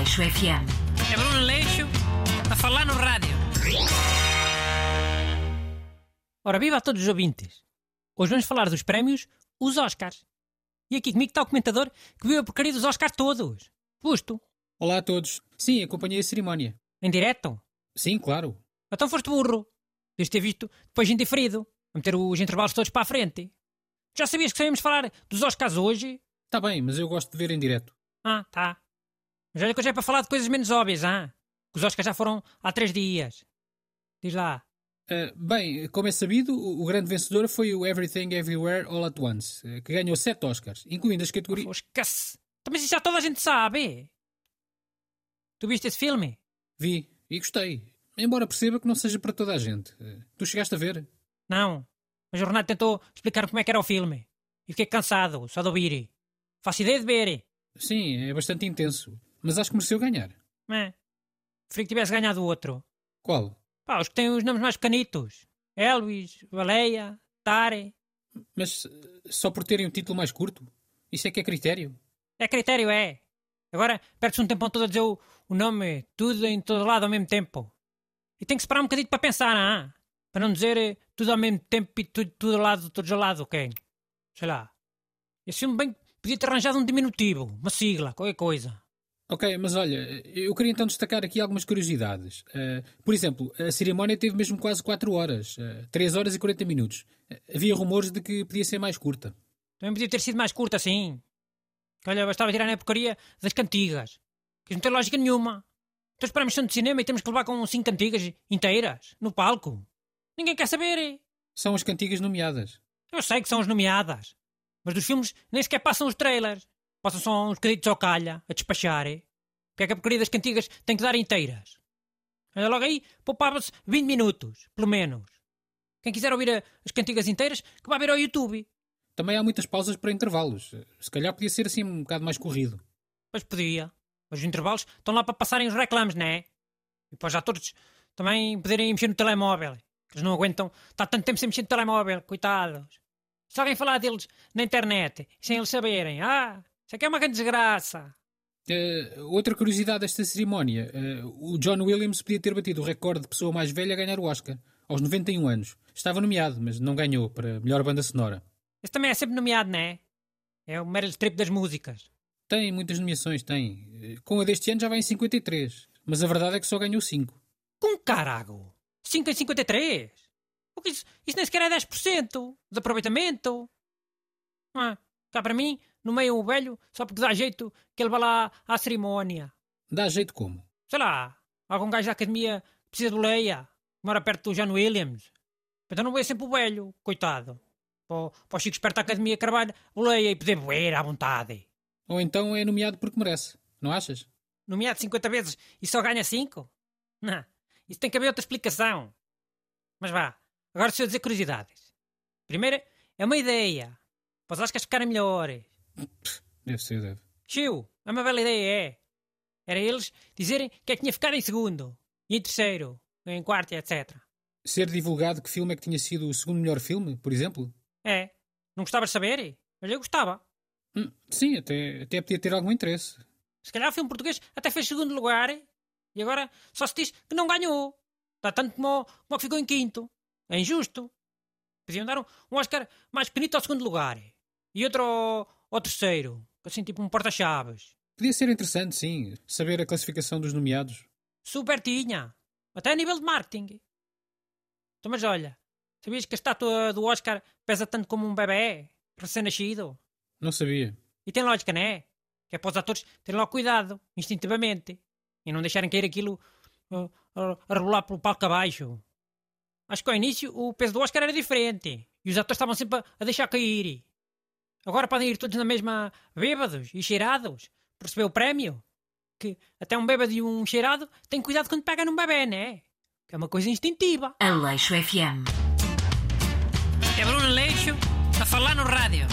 Aleixo FM. É Bruno Leixo a falar no rádio. Ora, viva a todos os ouvintes. Hoje vamos falar dos prémios, os Oscars. E aqui comigo está o comentador que viu a porcaria dos Oscars todos. Busto. Olá a todos. Sim, acompanhei a cerimónia. Em direto. Sim, claro. Então foste burro. Deves ter visto depois em diferido. A meter os intervalos todos para a frente. Já sabias que sabíamos falar dos Oscars hoje? Está bem, mas eu gosto de ver em direto. Ah, tá. Mas olha que hoje é para falar de coisas menos óbvias, ah? Os Oscars já foram há três dias. Diz lá. Uh, bem, como é sabido, o, o grande vencedor foi o Everything Everywhere All at Once, uh, que ganhou sete Oscars, incluindo as categorias. Oh, esquece. Então, Mas isso já toda a gente sabe. Tu viste esse filme? Vi e gostei, embora perceba que não seja para toda a gente. Uh, tu chegaste a ver? Não. Mas o Renato tentou explicar como é que era o filme. E fiquei cansado, só de ouvir. Faço ideia de ver. Sim, é bastante intenso, mas acho que mereceu ganhar. É. Que tivesse ganhado o outro. Qual? Pá, os que têm os nomes mais pequenitos. Elvis, Baleia, Tare. Mas uh, só por terem um título mais curto? Isso é que é critério? É critério, é. Agora perde-se um tempão todo a dizer o, o nome, tudo em todo lado ao mesmo tempo. E tem que esperar um bocadinho para pensar, é? Para não dizer eh, tudo ao mesmo tempo e tudo, tudo ao lado, todos ao lado, ok? Sei lá. Esse filme bem podia ter arranjado um diminutivo, uma sigla, qualquer coisa. Ok, mas olha, eu queria então destacar aqui algumas curiosidades. Uh, por exemplo, a cerimónia teve mesmo quase 4 horas, uh, 3 horas e 40 minutos. Uh, havia rumores de que podia ser mais curta. Também podia ter sido mais curta, assim. Olha, bastava tirar na porcaria das cantigas. Que não tem lógica nenhuma. Então esperamos de cinema e temos que levar com cinco cantigas inteiras, no palco. Ninguém quer saber. São as cantigas nomeadas. Eu sei que são as nomeadas. Mas dos filmes nem sequer passam os trailers. Passam só uns créditos ao calha, a despachar. Porque é que a porcaria das cantigas tem que dar inteiras? Olha logo aí, poupava-se 20 minutos, pelo menos. Quem quiser ouvir a- as cantigas inteiras, que vá ver ao YouTube. Também há muitas pausas para intervalos. Uh, Se calhar podia ser assim um bocado mais corrido. Pois podia. Mas os intervalos estão lá para passarem os reclames, não é? E para os atores também poderem mexer no telemóvel. Eles não aguentam estar tanto tempo sem mexer no telemóvel, coitados. Se alguém falar deles na internet, sem eles saberem, ah, isso aqui é uma grande desgraça. Uh, outra curiosidade desta cerimónia: uh, o John Williams podia ter batido o recorde de pessoa mais velha a ganhar o Oscar, aos 91 anos. Estava nomeado, mas não ganhou para melhor banda sonora. Esse também é sempre nomeado, não é? É o Meryl Streep das músicas. Tem muitas nomeações, tem. Uh, Com a deste ano já vai em 53, mas a verdade é que só ganhou 5. Com carago! 5 em 53! O que isso, isso nem sequer é 10% de aproveitamento. Ah, cá para mim, no meio o velho, só porque dá jeito que ele vá lá à cerimónia. Dá jeito como? Sei lá, algum gajo da academia que precisa do Leia, que mora perto do John Williams. Então não veio sempre o velho, coitado. Para, para o Chico esperto da academia Carvalho, o Leia e poder beber à vontade. Ou então é nomeado porque merece, não achas? Nomeado 50 vezes e só ganha 5? Não, isso tem que haver outra explicação. Mas vá, agora deixa eu dizer curiosidades. Primeiro, é uma ideia. Para os Oscars ficarem melhores. Deve ser, deve. Chiu, é uma bela ideia, é. Era eles dizerem que é que tinha ficado em segundo, e em terceiro, em quarto e etc. Ser divulgado que filme é que tinha sido o segundo melhor filme, por exemplo? É. Não gostavas de saber? Olha, eu gostava. Hum, sim, até, até podia ter algum interesse. Se calhar o filme português até fez segundo lugar e agora só se diz que não ganhou. Está tanto como, como que ficou em quinto. É injusto. Podiam dar um, um Oscar mais pequenito ao segundo lugar e outro ao, ao terceiro. Assim, tipo um porta-chaves. Podia ser interessante, sim, saber a classificação dos nomeados. Super tinha. Até a nível de marketing. Então, mas olha, sabias que a estátua do Oscar pesa tanto como um bebê recém-nascido? Não sabia. E tem lógica, não é? Que é para os atores terem logo cuidado, instintivamente, e não deixarem cair aquilo uh, a, a rebolar pelo palco abaixo. Acho que ao início o peso do Oscar era diferente e os atores estavam sempre a deixar cair. Agora podem ir todos na mesma bêbados e cheirados para receber o prémio. Que até um bêbado e um cheirado têm cuidado quando pegam num bebê, não é? Que é uma coisa instintiva. Aleixo FM. É Bruno Leixo a falar no rádio.